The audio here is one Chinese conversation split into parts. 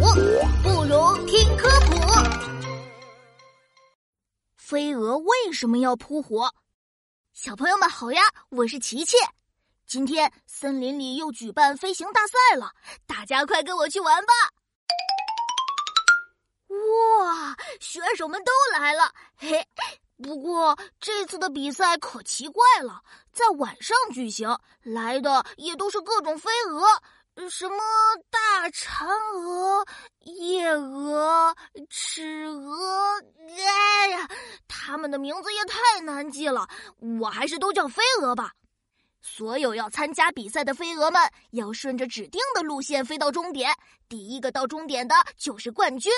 不如听科普。飞蛾为什么要扑火？小朋友们好呀，我是琪琪。今天森林里又举办飞行大赛了，大家快跟我去玩吧！哇，选手们都来了，嘿。不过这次的比赛可奇怪了，在晚上举行，来的也都是各种飞蛾，什么大嫦娥、夜蛾、尺蛾，哎呀，它们的名字也太难记了，我还是都叫飞蛾吧。所有要参加比赛的飞蛾们要顺着指定的路线飞到终点，第一个到终点的就是冠军。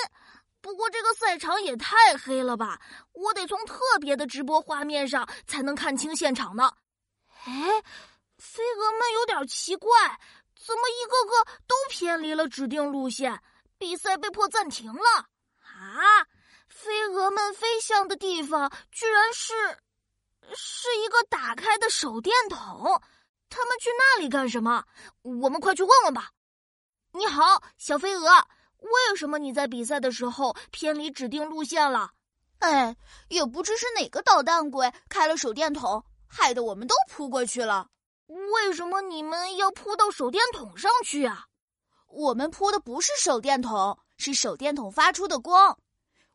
不过这个赛场也太黑了吧！我得从特别的直播画面上才能看清现场呢。哎，飞蛾们有点奇怪，怎么一个个都偏离了指定路线？比赛被迫暂停了啊！飞蛾们飞向的地方居然是是一个打开的手电筒，他们去那里干什么？我们快去问问吧。你好，小飞蛾。为什么你在比赛的时候偏离指定路线了？哎，也不知是哪个捣蛋鬼开了手电筒，害得我们都扑过去了。为什么你们要扑到手电筒上去啊？我们扑的不是手电筒，是手电筒发出的光。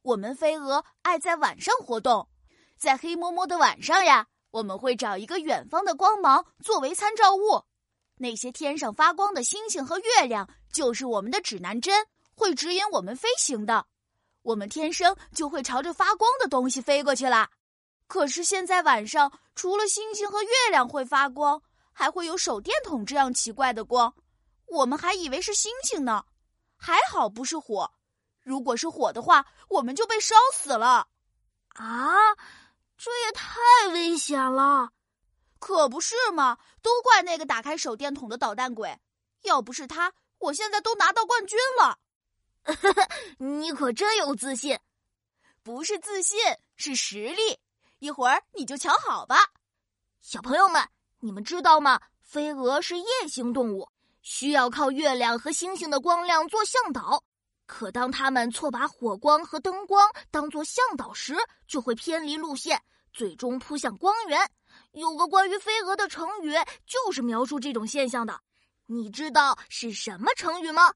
我们飞蛾爱在晚上活动，在黑摸摸的晚上呀，我们会找一个远方的光芒作为参照物。那些天上发光的星星和月亮，就是我们的指南针。会指引我们飞行的，我们天生就会朝着发光的东西飞过去了。可是现在晚上，除了星星和月亮会发光，还会有手电筒这样奇怪的光，我们还以为是星星呢。还好不是火，如果是火的话，我们就被烧死了。啊，这也太危险了！可不是嘛，都怪那个打开手电筒的捣蛋鬼，要不是他，我现在都拿到冠军了。呵呵，你可真有自信，不是自信，是实力。一会儿你就瞧好吧。小朋友们，你们知道吗？飞蛾是夜行动物，需要靠月亮和星星的光亮做向导。可当它们错把火光和灯光当做向导时，就会偏离路线，最终扑向光源。有个关于飞蛾的成语，就是描述这种现象的。你知道是什么成语吗？